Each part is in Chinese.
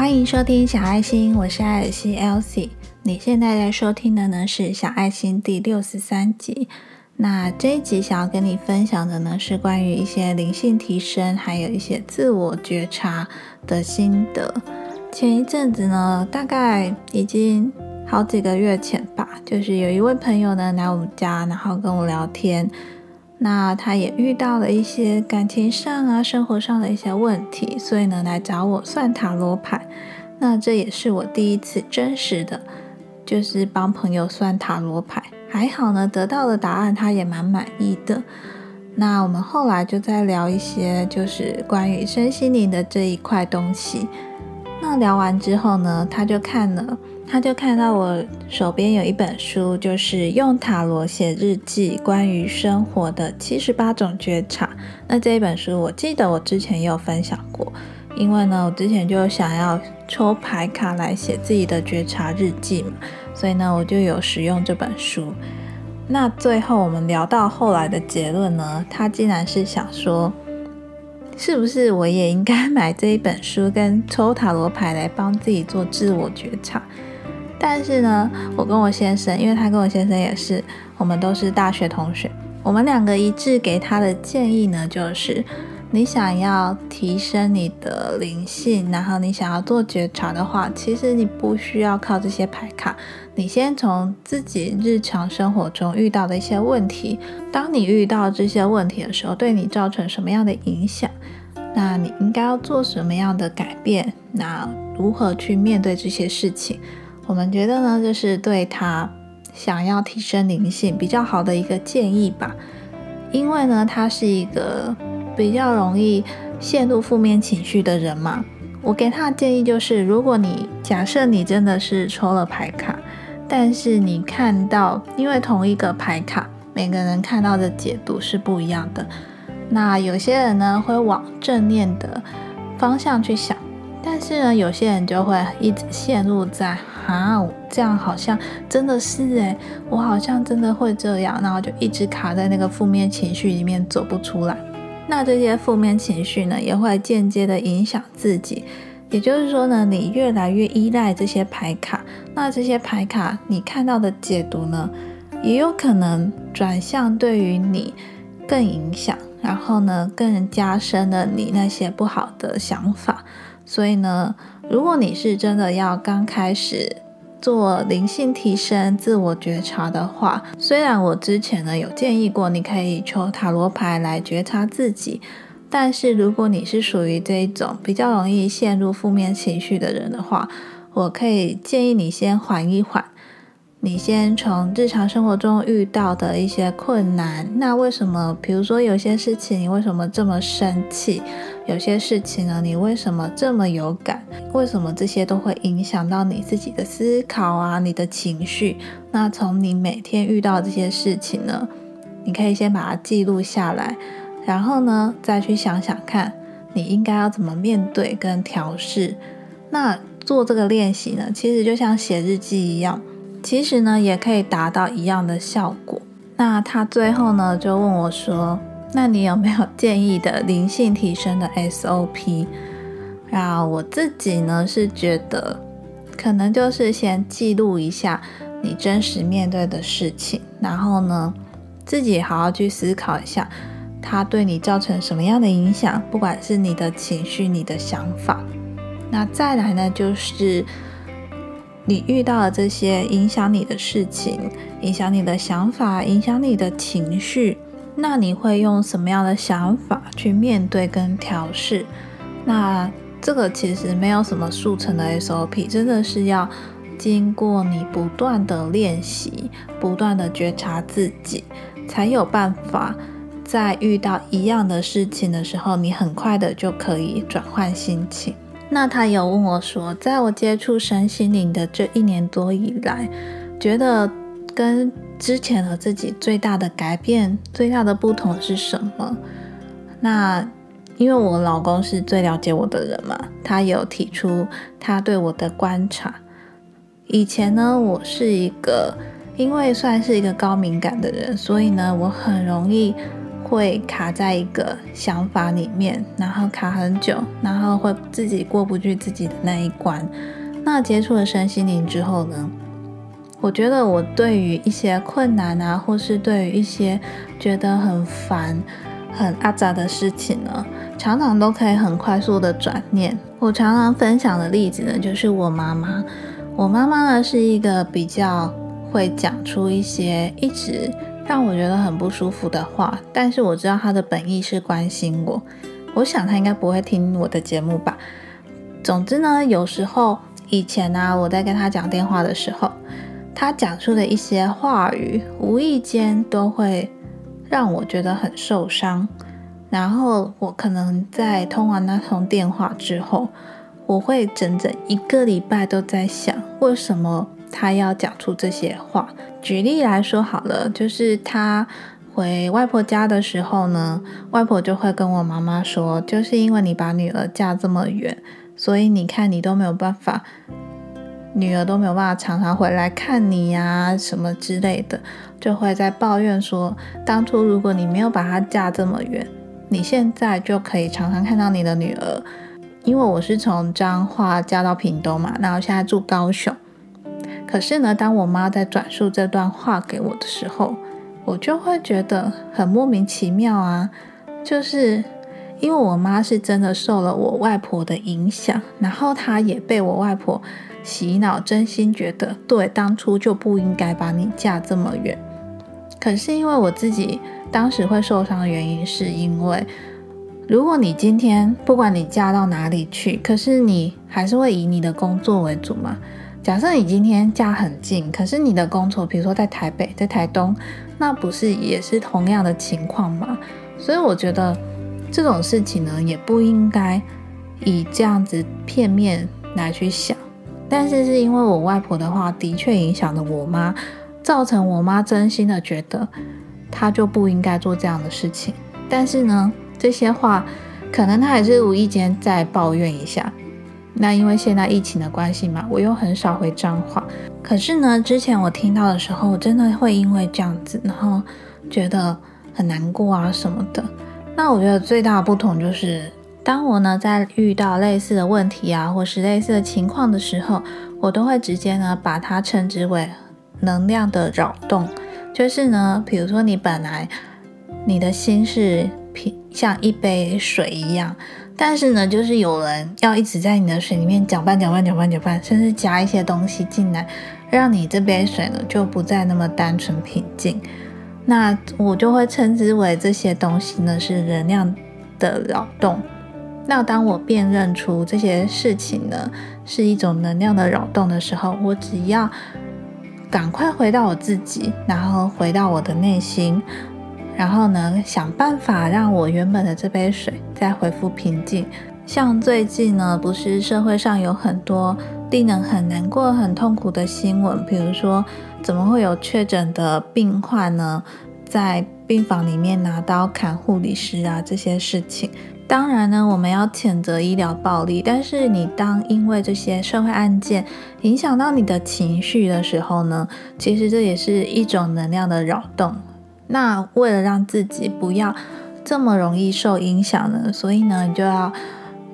欢迎收听小爱心，我是艾尔西 Elsie。你现在在收听的呢是小爱心第六十三集。那这一集想要跟你分享的呢是关于一些灵性提升，还有一些自我觉察的心得。前一阵子呢，大概已经好几个月前吧，就是有一位朋友呢来我们家，然后跟我聊天。那他也遇到了一些感情上啊、生活上的一些问题，所以呢来找我算塔罗牌。那这也是我第一次真实的，就是帮朋友算塔罗牌。还好呢，得到的答案他也蛮满意的。那我们后来就在聊一些就是关于身心灵的这一块东西。那聊完之后呢，他就看了。他就看到我手边有一本书，就是用塔罗写日记，关于生活的七十八种觉察。那这一本书，我记得我之前也有分享过，因为呢，我之前就想要抽牌卡来写自己的觉察日记嘛，所以呢，我就有使用这本书。那最后我们聊到后来的结论呢，他竟然是想说，是不是我也应该 买这一本书跟抽塔罗牌来帮自己做自我觉察？但是呢，我跟我先生，因为他跟我先生也是，我们都是大学同学，我们两个一致给他的建议呢，就是你想要提升你的灵性，然后你想要做觉察的话，其实你不需要靠这些牌卡，你先从自己日常生活中遇到的一些问题，当你遇到这些问题的时候，对你造成什么样的影响，那你应该要做什么样的改变，那如何去面对这些事情？我们觉得呢，就是对他想要提升灵性比较好的一个建议吧。因为呢，他是一个比较容易陷入负面情绪的人嘛。我给他的建议就是，如果你假设你真的是抽了牌卡，但是你看到，因为同一个牌卡，每个人看到的解读是不一样的。那有些人呢，会往正面的方向去想。但是呢，有些人就会一直陷入在啊，这样好像真的是诶，我好像真的会这样，然后就一直卡在那个负面情绪里面走不出来。那这些负面情绪呢，也会间接的影响自己。也就是说呢，你越来越依赖这些牌卡，那这些牌卡你看到的解读呢，也有可能转向对于你更影响，然后呢，更加深了你那些不好的想法。所以呢，如果你是真的要刚开始做灵性提升、自我觉察的话，虽然我之前呢有建议过你可以抽塔罗牌来觉察自己，但是如果你是属于这一种比较容易陷入负面情绪的人的话，我可以建议你先缓一缓。你先从日常生活中遇到的一些困难，那为什么？比如说有些事情，你为什么这么生气？有些事情呢，你为什么这么有感？为什么这些都会影响到你自己的思考啊？你的情绪？那从你每天遇到这些事情呢，你可以先把它记录下来，然后呢，再去想想看，你应该要怎么面对跟调试。那做这个练习呢，其实就像写日记一样。其实呢，也可以达到一样的效果。那他最后呢，就问我说：“那你有没有建议的灵性提升的 SOP？” 啊，我自己呢是觉得，可能就是先记录一下你真实面对的事情，然后呢，自己好好去思考一下，它对你造成什么样的影响，不管是你的情绪、你的想法。那再来呢，就是。你遇到了这些影响你的事情，影响你的想法，影响你的情绪，那你会用什么样的想法去面对跟调试？那这个其实没有什么速成的 SOP，真的是要经过你不断的练习，不断的觉察自己，才有办法在遇到一样的事情的时候，你很快的就可以转换心情。那他有问我说，在我接触身心灵的这一年多以来，觉得跟之前的自己最大的改变、最大的不同是什么？那因为我老公是最了解我的人嘛，他有提出他对我的观察。以前呢，我是一个因为算是一个高敏感的人，所以呢，我很容易会卡在一个想法里面，然后卡很久，然后会自己过不去自己的那一关。那接触了身心灵之后呢，我觉得我对于一些困难啊，或是对于一些觉得很烦、很阿杂的事情呢，常常都可以很快速的转念。我常常分享的例子呢，就是我妈妈。我妈妈呢是一个比较会讲出一些一直让我觉得很不舒服的话，但是我知道他的本意是关心我。我想他应该不会听我的节目吧。总之呢，有时候。以前呢，我在跟他讲电话的时候，他讲出的一些话语，无意间都会让我觉得很受伤。然后我可能在通完那通电话之后，我会整整一个礼拜都在想，为什么他要讲出这些话。举例来说好了，就是他回外婆家的时候呢，外婆就会跟我妈妈说，就是因为你把女儿嫁这么远。所以你看，你都没有办法，女儿都没有办法常常回来看你呀，什么之类的，就会在抱怨说，当初如果你没有把她嫁这么远，你现在就可以常常看到你的女儿。因为我是从彰化嫁到屏东嘛，那我现在住高雄。可是呢，当我妈在转述这段话给我的时候，我就会觉得很莫名其妙啊，就是。因为我妈是真的受了我外婆的影响，然后她也被我外婆洗脑，真心觉得对，当初就不应该把你嫁这么远。可是因为我自己当时会受伤的原因，是因为如果你今天不管你嫁到哪里去，可是你还是会以你的工作为主嘛。假设你今天嫁很近，可是你的工作，比如说在台北、在台东，那不是也是同样的情况吗？所以我觉得。这种事情呢，也不应该以这样子片面来去想。但是是因为我外婆的话，的确影响了我妈，造成我妈真心的觉得她就不应该做这样的事情。但是呢，这些话可能她还是无意间在抱怨一下。那因为现在疫情的关系嘛，我又很少回脏话。可是呢，之前我听到的时候，我真的会因为这样子，然后觉得很难过啊什么的。那我觉得最大的不同就是，当我呢在遇到类似的问题啊，或是类似的情况的时候，我都会直接呢把它称之为能量的扰动。就是呢，比如说你本来你的心是平像一杯水一样，但是呢，就是有人要一直在你的水里面搅拌、搅拌、搅拌、搅拌，甚至加一些东西进来，让你这杯水呢就不再那么单纯平静。那我就会称之为这些东西呢是能量的扰动。那当我辨认出这些事情呢是一种能量的扰动的时候，我只要赶快回到我自己，然后回到我的内心，然后呢想办法让我原本的这杯水再恢复平静。像最近呢，不是社会上有很多令人很难过、很痛苦的新闻，比如说。怎么会有确诊的病患呢？在病房里面拿刀砍护理师啊，这些事情。当然呢，我们要谴责医疗暴力。但是你当因为这些社会案件影响到你的情绪的时候呢，其实这也是一种能量的扰动。那为了让自己不要这么容易受影响呢，所以呢，你就要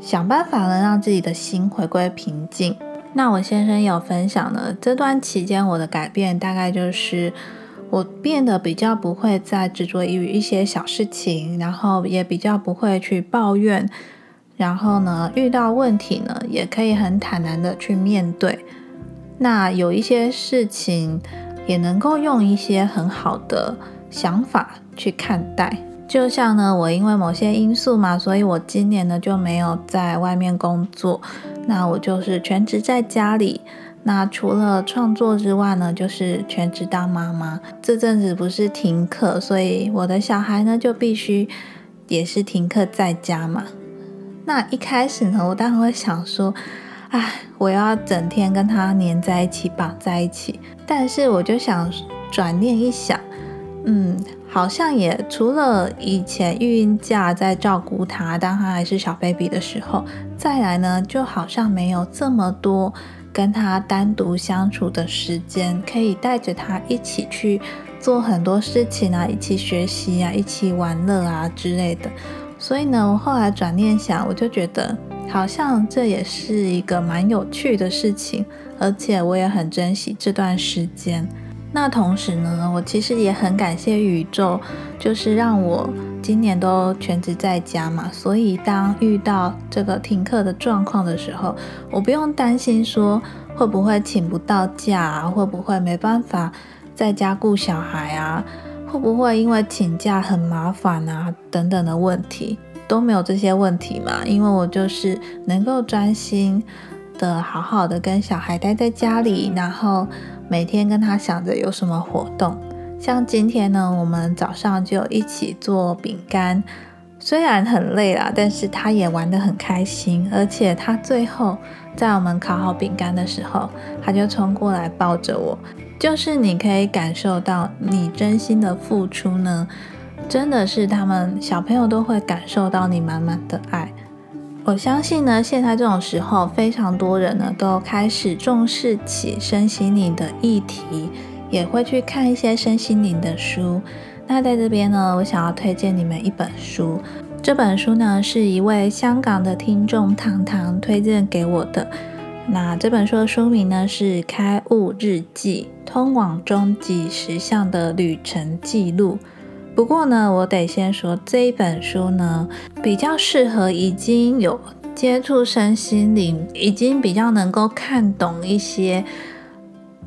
想办法呢，让自己的心回归平静。那我先生有分享呢，这段期间我的改变大概就是我变得比较不会再执着于一些小事情，然后也比较不会去抱怨，然后呢遇到问题呢也可以很坦然的去面对。那有一些事情也能够用一些很好的想法去看待。就像呢，我因为某些因素嘛，所以我今年呢就没有在外面工作。那我就是全职在家里，那除了创作之外呢，就是全职当妈妈。这阵子不是停课，所以我的小孩呢就必须也是停课在家嘛。那一开始呢，我当然会想说，哎，我要整天跟他黏在一起，绑在一起。但是我就想转念一想，嗯。好像也除了以前育婴假在照顾他，当他还是小 baby 的时候，再来呢，就好像没有这么多跟他单独相处的时间，可以带着他一起去做很多事情啊，一起学习啊，一起玩乐啊之类的。所以呢，我后来转念想，我就觉得好像这也是一个蛮有趣的事情，而且我也很珍惜这段时间。那同时呢，我其实也很感谢宇宙，就是让我今年都全职在家嘛，所以当遇到这个停课的状况的时候，我不用担心说会不会请不到假，啊，会不会没办法在家顾小孩啊，会不会因为请假很麻烦啊等等的问题都没有这些问题嘛，因为我就是能够专心的好好的跟小孩待在家里，然后。每天跟他想着有什么活动，像今天呢，我们早上就一起做饼干，虽然很累啦，但是他也玩得很开心，而且他最后在我们烤好饼干的时候，他就冲过来抱着我，就是你可以感受到你真心的付出呢，真的是他们小朋友都会感受到你满满的爱。我相信呢，现在这种时候，非常多人呢都开始重视起身心灵的议题，也会去看一些身心灵的书。那在这边呢，我想要推荐你们一本书。这本书呢，是一位香港的听众糖糖推荐给我的。那这本书的书名呢是《开悟日记：通往终极实相的旅程记录》。不过呢，我得先说这一本书呢，比较适合已经有接触身心灵，已经比较能够看懂一些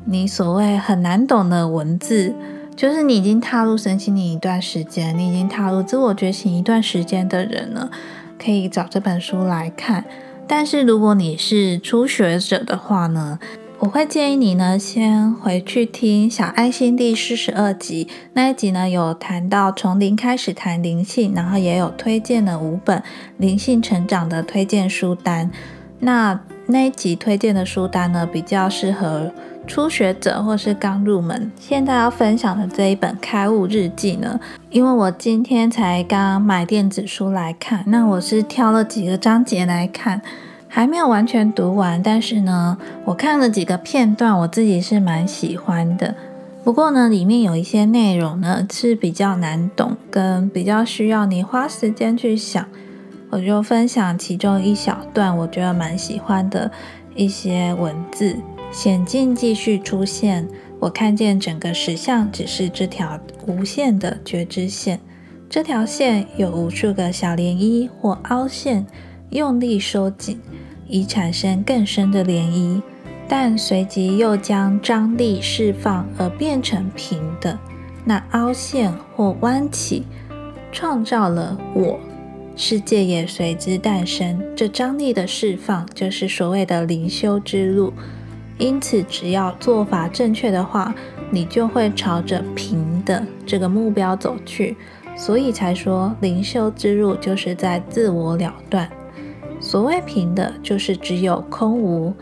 你所谓很难懂的文字，就是你已经踏入身心灵一段时间，你已经踏入自我觉醒一段时间的人呢，可以找这本书来看。但是如果你是初学者的话呢？我会建议你呢，先回去听《小爱心》第四十二集那一集呢，有谈到从零开始谈灵性，然后也有推荐了五本灵性成长的推荐书单。那那一集推荐的书单呢，比较适合初学者或是刚入门。现在要分享的这一本《开悟日记》呢，因为我今天才刚买电子书来看，那我是挑了几个章节来看。还没有完全读完，但是呢，我看了几个片段，我自己是蛮喜欢的。不过呢，里面有一些内容呢是比较难懂，跟比较需要你花时间去想。我就分享其中一小段，我觉得蛮喜欢的一些文字。险境继续出现，我看见整个石像只是这条无限的觉知线，这条线有无数个小涟漪或凹陷，用力收紧。以产生更深的涟漪，但随即又将张力释放而变成平的。那凹陷或弯起，创造了我，世界也随之诞生。这张力的释放，就是所谓的灵修之路。因此，只要做法正确的话，你就会朝着平的这个目标走去。所以才说，灵修之路就是在自我了断。所谓平的，就是只有空无；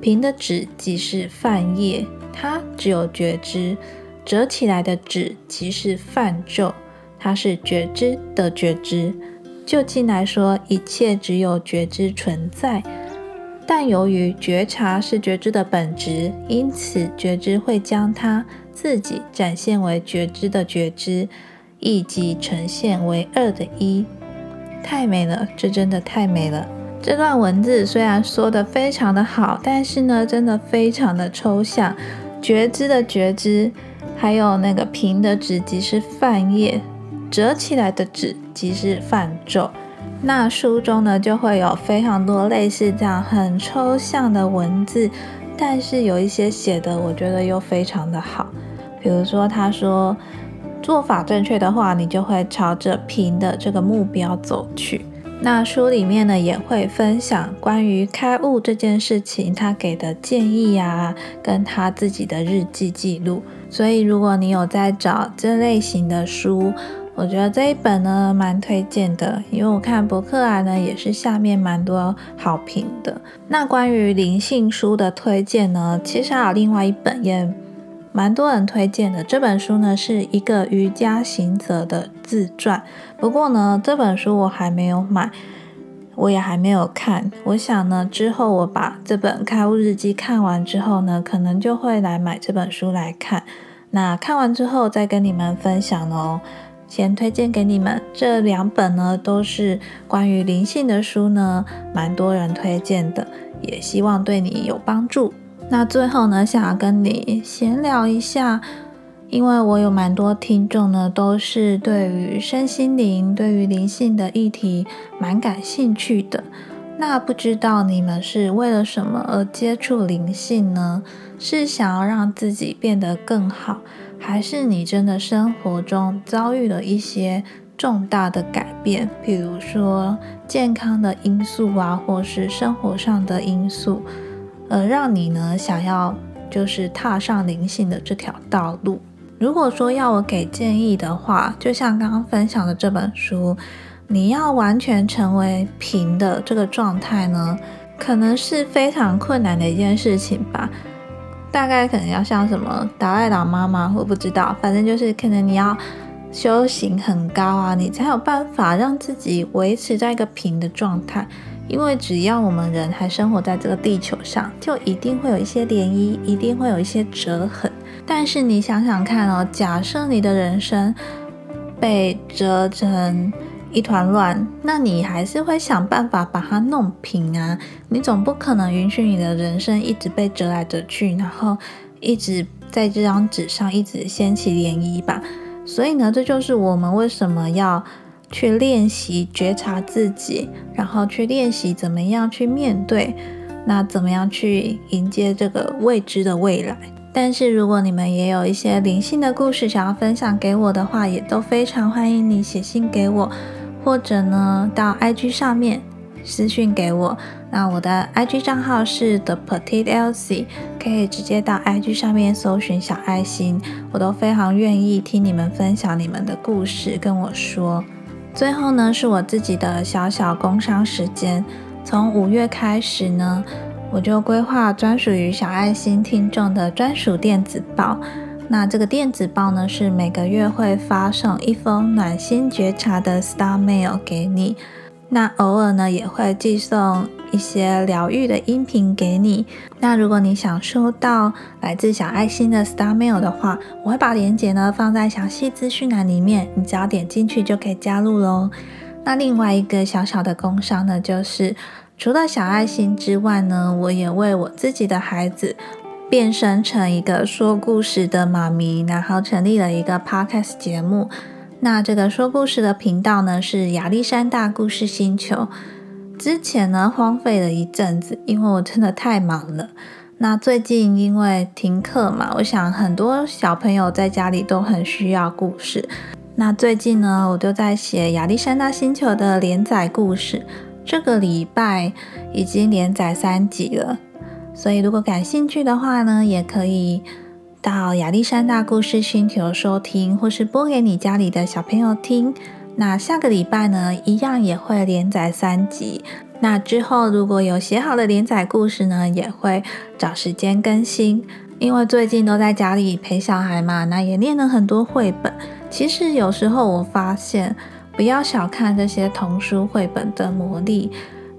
平的纸即是泛叶，它只有觉知；折起来的纸即是泛咒，它是觉知的觉知。就近来说，一切只有觉知存在，但由于觉察是觉知的本质，因此觉知会将它自己展现为觉知的觉知，以及呈现为二的一。太美了，这真的太美了。这段文字虽然说的非常的好，但是呢，真的非常的抽象。觉知的觉知，还有那个平的纸即是泛叶，折起来的纸即是泛咒。那书中呢，就会有非常多类似这样很抽象的文字，但是有一些写的，我觉得又非常的好。比如说，他说做法正确的话，你就会朝着平的这个目标走去。那书里面呢也会分享关于开悟这件事情，他给的建议啊，跟他自己的日记记录。所以如果你有在找这类型的书，我觉得这一本呢蛮推荐的，因为我看博客来呢也是下面蛮多好评的。那关于灵性书的推荐呢，其实还有另外一本也。蛮多人推荐的这本书呢，是一个瑜伽行者的自传。不过呢，这本书我还没有买，我也还没有看。我想呢，之后我把这本开悟日记看完之后呢，可能就会来买这本书来看。那看完之后再跟你们分享哦。先推荐给你们这两本呢，都是关于灵性的书呢，蛮多人推荐的，也希望对你有帮助。那最后呢，想要跟你闲聊一下，因为我有蛮多听众呢，都是对于身心灵、对于灵性的议题蛮感兴趣的。那不知道你们是为了什么而接触灵性呢？是想要让自己变得更好，还是你真的生活中遭遇了一些重大的改变，比如说健康的因素啊，或是生活上的因素，而让你呢想要就是踏上灵性的这条道路？如果说要我给建议的话，就像刚刚分享的这本书。你要完全成为平的这个状态呢，可能是非常困难的一件事情吧。大概可能要像什么达赖喇嘛吗？我不知道，反正就是可能你要修行很高啊，你才有办法让自己维持在一个平的状态。因为只要我们人还生活在这个地球上，就一定会有一些涟漪，一定会有一些折痕。但是你想想看哦，假设你的人生被折成。一团乱，那你还是会想办法把它弄平啊！你总不可能允许你的人生一直被折来折去，然后一直在这张纸上一直掀起涟漪吧？所以呢，这就是我们为什么要去练习觉察自己，然后去练习怎么样去面对，那怎么样去迎接这个未知的未来。但是如果你们也有一些灵性的故事想要分享给我的话，也都非常欢迎你写信给我。或者呢，到 IG 上面私讯给我。那我的 IG 账号是 The Petite Elsie，可以直接到 IG 上面搜寻小爱心，我都非常愿意听你们分享你们的故事，跟我说。最后呢，是我自己的小小工商时间。从五月开始呢，我就规划专属于小爱心听众的专属电子报。那这个电子报呢，是每个月会发送一封暖心觉察的 Star Mail 给你。那偶尔呢，也会寄送一些疗愈的音频给你。那如果你想收到来自小爱心的 Star Mail 的话，我会把链接呢放在详细资讯栏里面，你只要点进去就可以加入喽。那另外一个小小的工商呢，就是除了小爱心之外呢，我也为我自己的孩子。变身成一个说故事的妈咪，然后成立了一个 podcast 节目。那这个说故事的频道呢是亚历山大故事星球。之前呢荒废了一阵子，因为我真的太忙了。那最近因为停课嘛，我想很多小朋友在家里都很需要故事。那最近呢，我就在写亚历山大星球的连载故事，这个礼拜已经连载三集了。所以，如果感兴趣的话呢，也可以到亚历山大故事星球收听，或是播给你家里的小朋友听。那下个礼拜呢，一样也会连载三集。那之后，如果有写好的连载故事呢，也会找时间更新。因为最近都在家里陪小孩嘛，那也念了很多绘本。其实有时候我发现，不要小看这些童书绘本的魔力。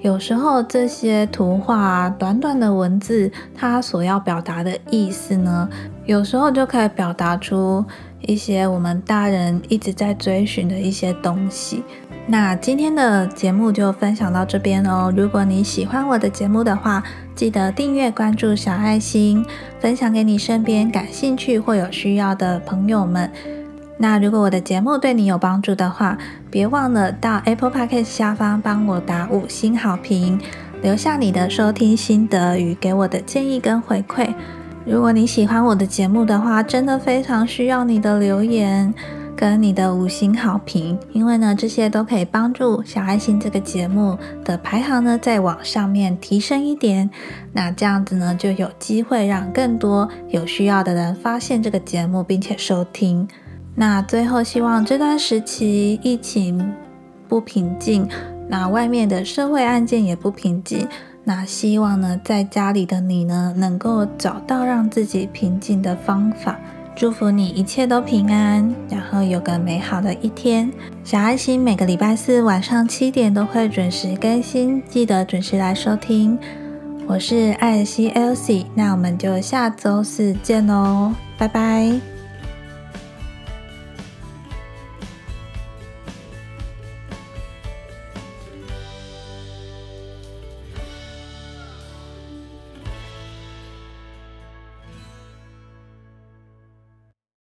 有时候这些图画短短的文字，它所要表达的意思呢，有时候就可以表达出一些我们大人一直在追寻的一些东西。那今天的节目就分享到这边哦。如果你喜欢我的节目的话，记得订阅、关注小爱心，分享给你身边感兴趣或有需要的朋友们。那如果我的节目对你有帮助的话，别忘了到 Apple Podcast 下方帮我打五星好评，留下你的收听心得与给我的建议跟回馈。如果你喜欢我的节目的话，真的非常需要你的留言跟你的五星好评，因为呢，这些都可以帮助小爱心这个节目的排行呢，再往上面提升一点。那这样子呢，就有机会让更多有需要的人发现这个节目，并且收听。那最后，希望这段时期疫情不平静，那外面的社会案件也不平静。那希望呢，在家里的你呢，能够找到让自己平静的方法。祝福你一切都平安，然后有个美好的一天。小爱心每个礼拜四晚上七点都会准时更新，记得准时来收听。我是艾希 Elsie，那我们就下周四见喽，拜拜。